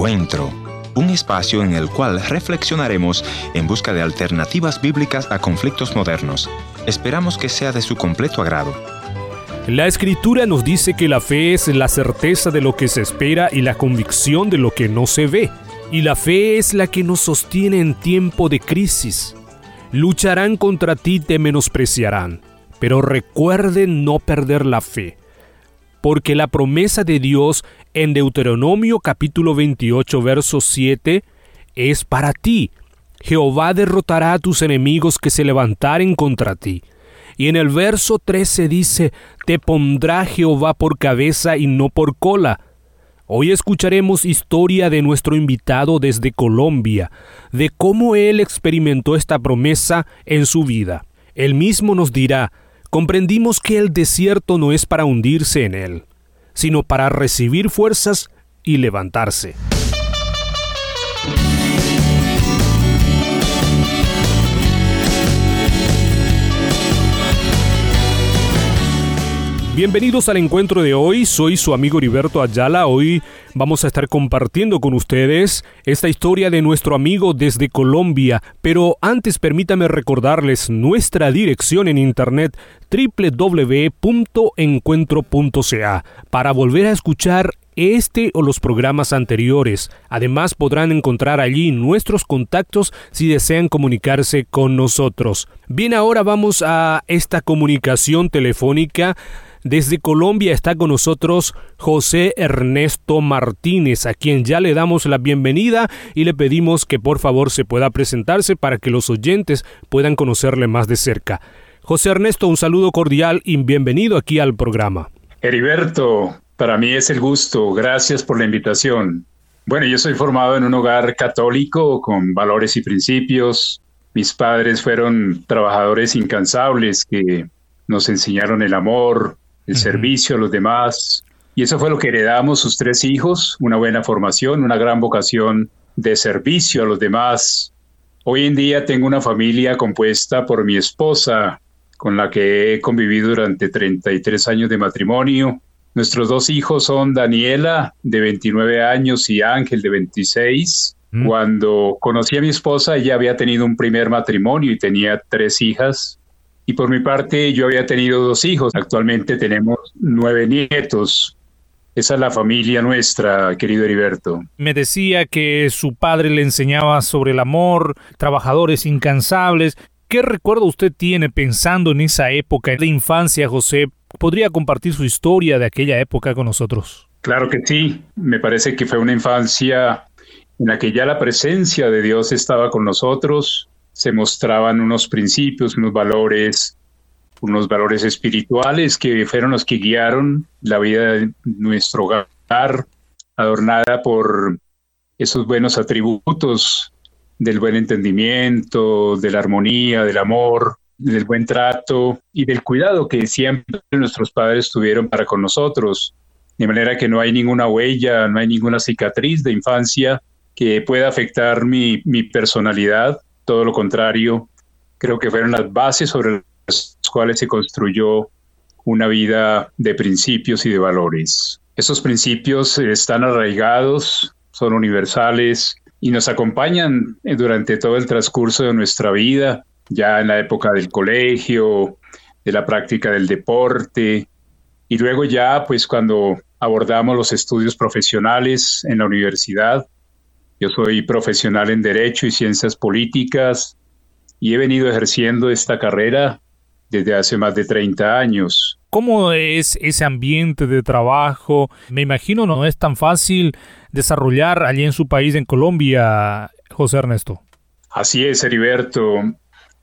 Encuentro, un espacio en el cual reflexionaremos en busca de alternativas bíblicas a conflictos modernos. Esperamos que sea de su completo agrado. La escritura nos dice que la fe es la certeza de lo que se espera y la convicción de lo que no se ve. Y la fe es la que nos sostiene en tiempo de crisis. Lucharán contra ti, te menospreciarán, pero recuerden no perder la fe porque la promesa de Dios en Deuteronomio capítulo 28 verso 7 es para ti. Jehová derrotará a tus enemigos que se levantaren contra ti. Y en el verso 13 dice, te pondrá Jehová por cabeza y no por cola. Hoy escucharemos historia de nuestro invitado desde Colombia, de cómo él experimentó esta promesa en su vida. Él mismo nos dirá, comprendimos que el desierto no es para hundirse en él, sino para recibir fuerzas y levantarse. Bienvenidos al encuentro de hoy, soy su amigo Heriberto Ayala. Hoy vamos a estar compartiendo con ustedes esta historia de nuestro amigo desde Colombia, pero antes permítame recordarles nuestra dirección en internet www.encuentro.ca para volver a escuchar este o los programas anteriores. Además podrán encontrar allí nuestros contactos si desean comunicarse con nosotros. Bien, ahora vamos a esta comunicación telefónica desde Colombia está con nosotros José Ernesto Martínez, a quien ya le damos la bienvenida y le pedimos que por favor se pueda presentarse para que los oyentes puedan conocerle más de cerca. José Ernesto, un saludo cordial y bienvenido aquí al programa. Heriberto, para mí es el gusto. Gracias por la invitación. Bueno, yo soy formado en un hogar católico con valores y principios. Mis padres fueron trabajadores incansables que nos enseñaron el amor, el servicio a los demás. Y eso fue lo que heredamos sus tres hijos, una buena formación, una gran vocación de servicio a los demás. Hoy en día tengo una familia compuesta por mi esposa, con la que he convivido durante 33 años de matrimonio. Nuestros dos hijos son Daniela, de 29 años, y Ángel, de 26. Mm. Cuando conocí a mi esposa, ella había tenido un primer matrimonio y tenía tres hijas. Y por mi parte, yo había tenido dos hijos. Actualmente tenemos nueve nietos. Esa es la familia nuestra, querido Heriberto. Me decía que su padre le enseñaba sobre el amor, trabajadores incansables. ¿Qué recuerdo usted tiene pensando en esa época de infancia, José? ¿Podría compartir su historia de aquella época con nosotros? Claro que sí. Me parece que fue una infancia en la que ya la presencia de Dios estaba con nosotros, se mostraban unos principios, unos valores, unos valores espirituales que fueron los que guiaron la vida de nuestro hogar, adornada por esos buenos atributos del buen entendimiento, de la armonía, del amor, del buen trato y del cuidado que siempre nuestros padres tuvieron para con nosotros. De manera que no hay ninguna huella, no hay ninguna cicatriz de infancia que pueda afectar mi, mi personalidad todo lo contrario, creo que fueron las bases sobre las cuales se construyó una vida de principios y de valores. Esos principios están arraigados, son universales y nos acompañan durante todo el transcurso de nuestra vida, ya en la época del colegio, de la práctica del deporte y luego ya pues cuando abordamos los estudios profesionales en la universidad, yo soy profesional en Derecho y Ciencias Políticas y he venido ejerciendo esta carrera desde hace más de 30 años. ¿Cómo es ese ambiente de trabajo? Me imagino no es tan fácil desarrollar allí en su país, en Colombia, José Ernesto. Así es, Heriberto.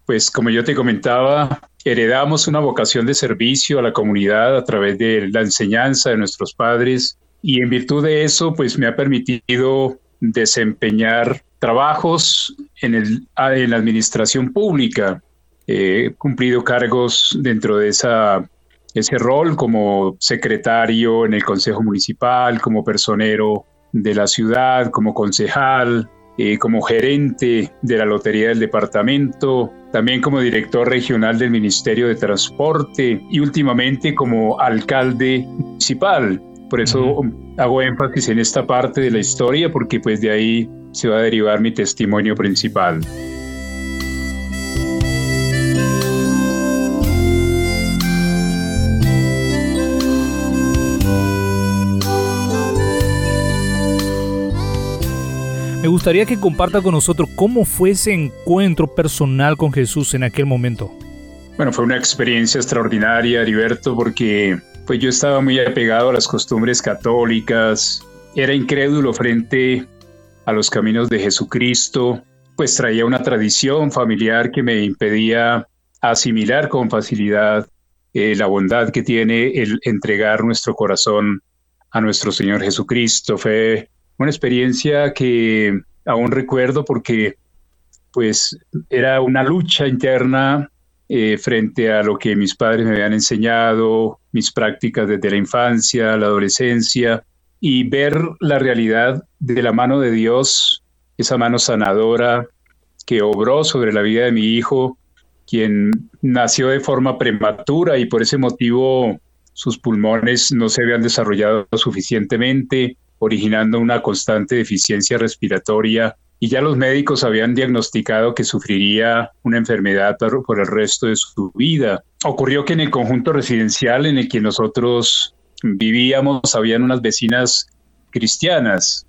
Pues como yo te comentaba, heredamos una vocación de servicio a la comunidad a través de la enseñanza de nuestros padres y en virtud de eso, pues me ha permitido desempeñar trabajos en, el, en la administración pública. He cumplido cargos dentro de esa, ese rol como secretario en el Consejo Municipal, como personero de la ciudad, como concejal, eh, como gerente de la Lotería del Departamento, también como director regional del Ministerio de Transporte y últimamente como alcalde municipal. Por eso hago énfasis en esta parte de la historia porque pues de ahí se va a derivar mi testimonio principal. Me gustaría que comparta con nosotros cómo fue ese encuentro personal con Jesús en aquel momento. Bueno, fue una experiencia extraordinaria, Heriberto, porque pues yo estaba muy apegado a las costumbres católicas, era incrédulo frente a los caminos de Jesucristo, pues traía una tradición familiar que me impedía asimilar con facilidad eh, la bondad que tiene el entregar nuestro corazón a nuestro Señor Jesucristo. Fue una experiencia que aún recuerdo porque pues era una lucha interna eh, frente a lo que mis padres me habían enseñado, mis prácticas desde la infancia, la adolescencia, y ver la realidad de la mano de Dios, esa mano sanadora que obró sobre la vida de mi hijo, quien nació de forma prematura y por ese motivo sus pulmones no se habían desarrollado suficientemente, originando una constante deficiencia respiratoria y ya los médicos habían diagnosticado que sufriría una enfermedad por, el resto de su vida. Ocurrió que en el conjunto residencial en el que nosotros vivíamos habían unas vecinas cristianas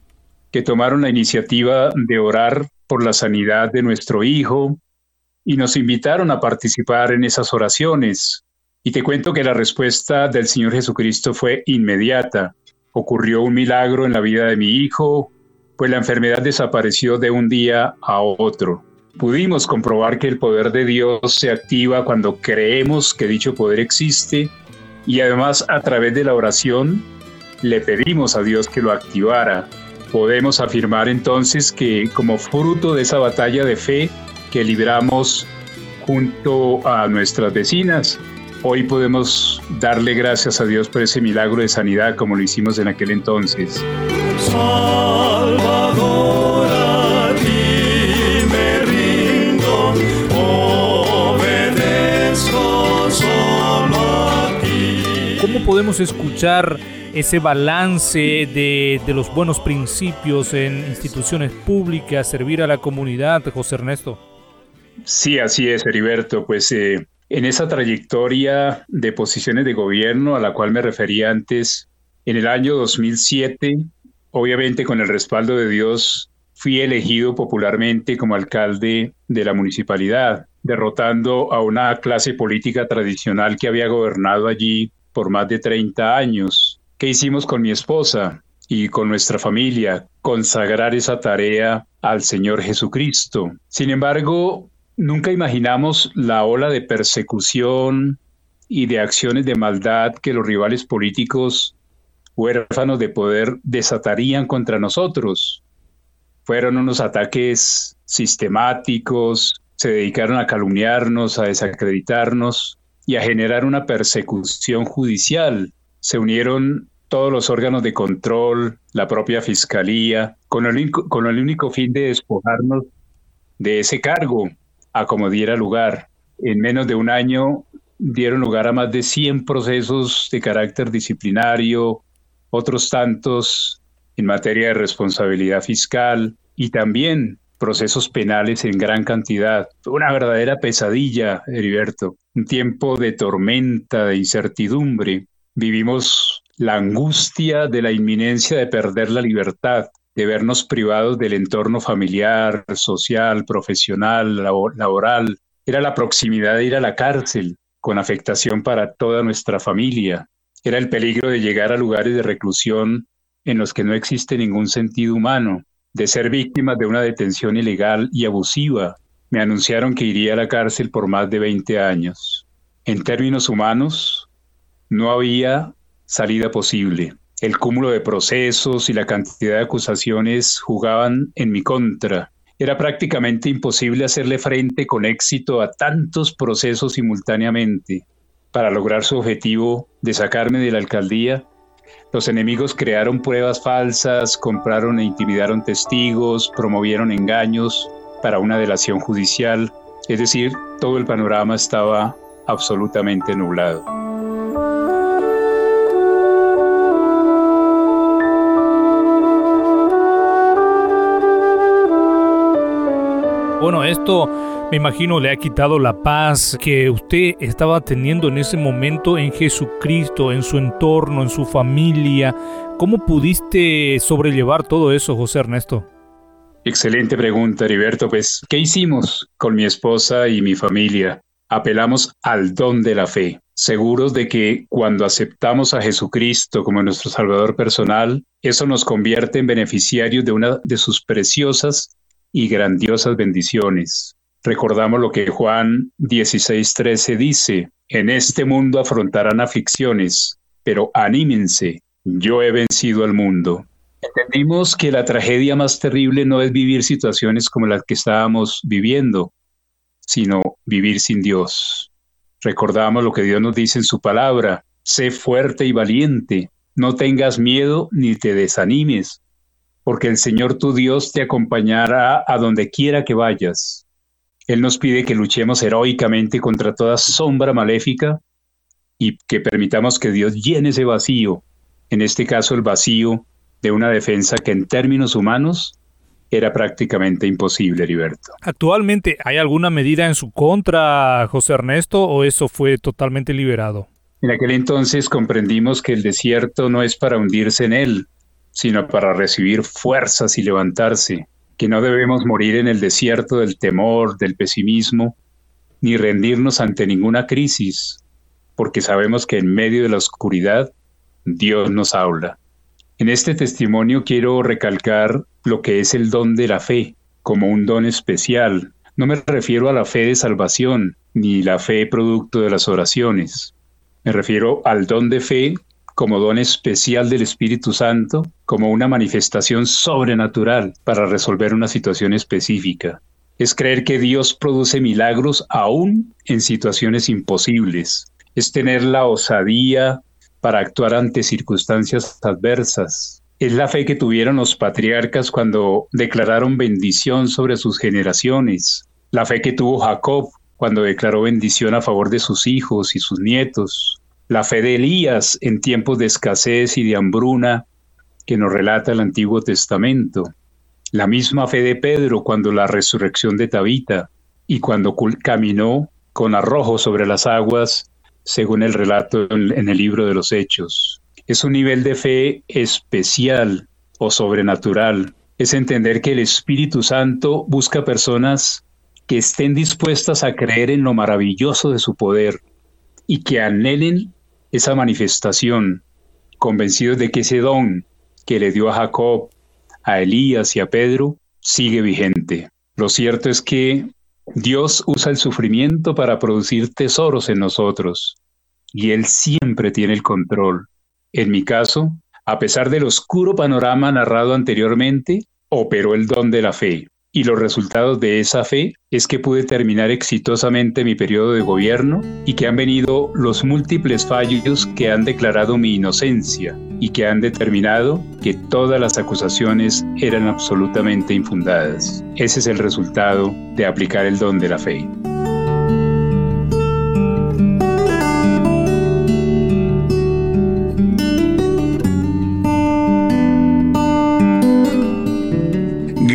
que tomaron la iniciativa de orar por la sanidad de nuestro hijo y nos invitaron a participar en esas oraciones. Y te cuento que la respuesta del Señor Jesucristo fue inmediata ocurrió un milagro en la vida de mi hijo, pues la enfermedad desapareció de un día a otro. Pudimos comprobar que el poder de Dios se activa cuando creemos que dicho poder existe y además a través de la oración le pedimos a Dios que lo activara. Podemos afirmar entonces que como fruto de esa batalla de fe que libramos junto a nuestras vecinas, Hoy podemos darle gracias a Dios por ese milagro de sanidad como lo hicimos en aquel entonces. ¿Cómo podemos escuchar ese balance de, de, los buenos principios en instituciones públicas, servir a la comunidad, José Ernesto? Sí, así es, Heriberto. Pues eh, en esa trayectoria de posiciones de gobierno a la cual me refería antes, en el año 2007, obviamente con el respaldo de Dios, fui elegido popularmente como alcalde de la municipalidad, derrotando a una clase política tradicional que había gobernado allí por más de 30 años. ¿Qué hicimos con mi esposa y con nuestra familia? Consagrar esa tarea al Señor Jesucristo. Sin embargo, Nunca imaginamos la ola de persecución y de acciones de maldad que los rivales políticos huérfanos de poder desatarían contra nosotros. Fueron unos ataques sistemáticos, se dedicaron a calumniarnos, a desacreditarnos y a generar una persecución judicial. Se unieron todos los órganos de control, la propia fiscalía, con el, con el único fin de despojarnos de ese cargo, a como diera lugar. En menos de un año dieron lugar a más de 100 procesos de carácter disciplinario, otros tantos en materia de responsabilidad fiscal y también procesos penales en gran cantidad. Una verdadera pesadilla, Heriberto, un tiempo de tormenta, de incertidumbre. Vivimos la angustia de la inminencia de perder la libertad, de vernos privados del entorno familiar, social, profesional, laboral. Era la proximidad de ir a la cárcel, con afectación para toda nuestra familia. Era el peligro de llegar a lugares de reclusión en los que no existe ningún sentido humano, de ser víctima de una detención ilegal y abusiva. Me anunciaron que iría a la cárcel por más de 20 años. En términos humanos, no había salida posible. El cúmulo de procesos y la cantidad de acusaciones jugaban en mi contra. Era prácticamente imposible hacerle frente con éxito a tantos procesos simultáneamente. Para lograr su objetivo de sacarme de la alcaldía, los enemigos crearon pruebas falsas, compraron e intimidaron testigos, promovieron engaños para una delación judicial, es decir, todo el panorama estaba absolutamente nublado. Bueno, esto me imagino le ha quitado la paz que usted estaba teniendo en ese momento en Jesucristo, en su entorno, en su familia. ¿Cómo pudiste sobrellevar todo eso, José Ernesto? Excelente pregunta, Heriberto. Pues, ¿qué hicimos con mi esposa y mi familia? Apelamos al don de la fe, seguros de que cuando aceptamos a Jesucristo como nuestro Salvador personal, eso nos convierte en beneficiarios de una de sus preciosas y grandiosas bendiciones. Recordamos lo que Juan 16:13 dice, en este mundo afrontarán aflicciones, pero anímense, yo he vencido al mundo. Entendimos que la tragedia más terrible no es vivir situaciones como las que estábamos viviendo, sino vivir sin Dios. Recordamos lo que Dios nos dice en su palabra, sé fuerte y valiente, no tengas miedo ni te desanimes, porque el Señor tu Dios te acompañará a donde quiera que vayas. Él nos pide que luchemos heroicamente contra toda sombra maléfica y que permitamos que Dios llene ese vacío, en este caso el vacío de una defensa que en términos humanos era prácticamente imposible, Heriberto. ¿Actualmente hay alguna medida en su contra, José Ernesto, o eso fue totalmente liberado? En aquel entonces comprendimos que el desierto no es para hundirse en él, sino para recibir fuerzas y levantarse, que no debemos morir en el desierto del temor, del pesimismo, ni rendirnos ante ninguna crisis, porque sabemos que en medio de la oscuridad Dios nos habla. En este testimonio quiero recalcar lo que es el don de la fe, como un don especial. No me refiero a la fe de salvación, ni la fe producto de las oraciones. Me refiero al don de fe como don especial del Espíritu Santo, como una manifestación sobrenatural para resolver una situación específica. Es creer que Dios produce milagros aún en situaciones imposibles. Es tener la osadía para actuar ante circunstancias adversas. Es la fe que tuvieron los patriarcas cuando declararon bendición sobre sus generaciones. La fe que tuvo Jacob cuando declaró bendición a favor de sus hijos y sus nietos la fe de Elías en tiempos de escasez y de hambruna que nos relata el Antiguo Testamento, la misma fe de Pedro cuando la resurrección de Tabita y cuando caminó con arrojo sobre las aguas, según el relato en el libro de los Hechos. Es un nivel de fe especial o sobrenatural. Es entender que el Espíritu Santo busca personas que estén dispuestas a creer en lo maravilloso de su poder y que anhelen esa manifestación, convencidos de que ese don que le dio a Jacob, a Elías y a Pedro, sigue vigente. Lo cierto es que Dios usa el sufrimiento para producir tesoros en nosotros, y Él siempre tiene el control. En mi caso, a pesar del oscuro panorama narrado anteriormente, operó el don de la fe y los resultados de esa fe es que pude terminar exitosamente mi periodo de gobierno y que han venido los múltiples fallos que han declarado mi inocencia y que han determinado que todas las acusaciones eran absolutamente infundadas. Ese es el resultado de aplicar el don de la fe.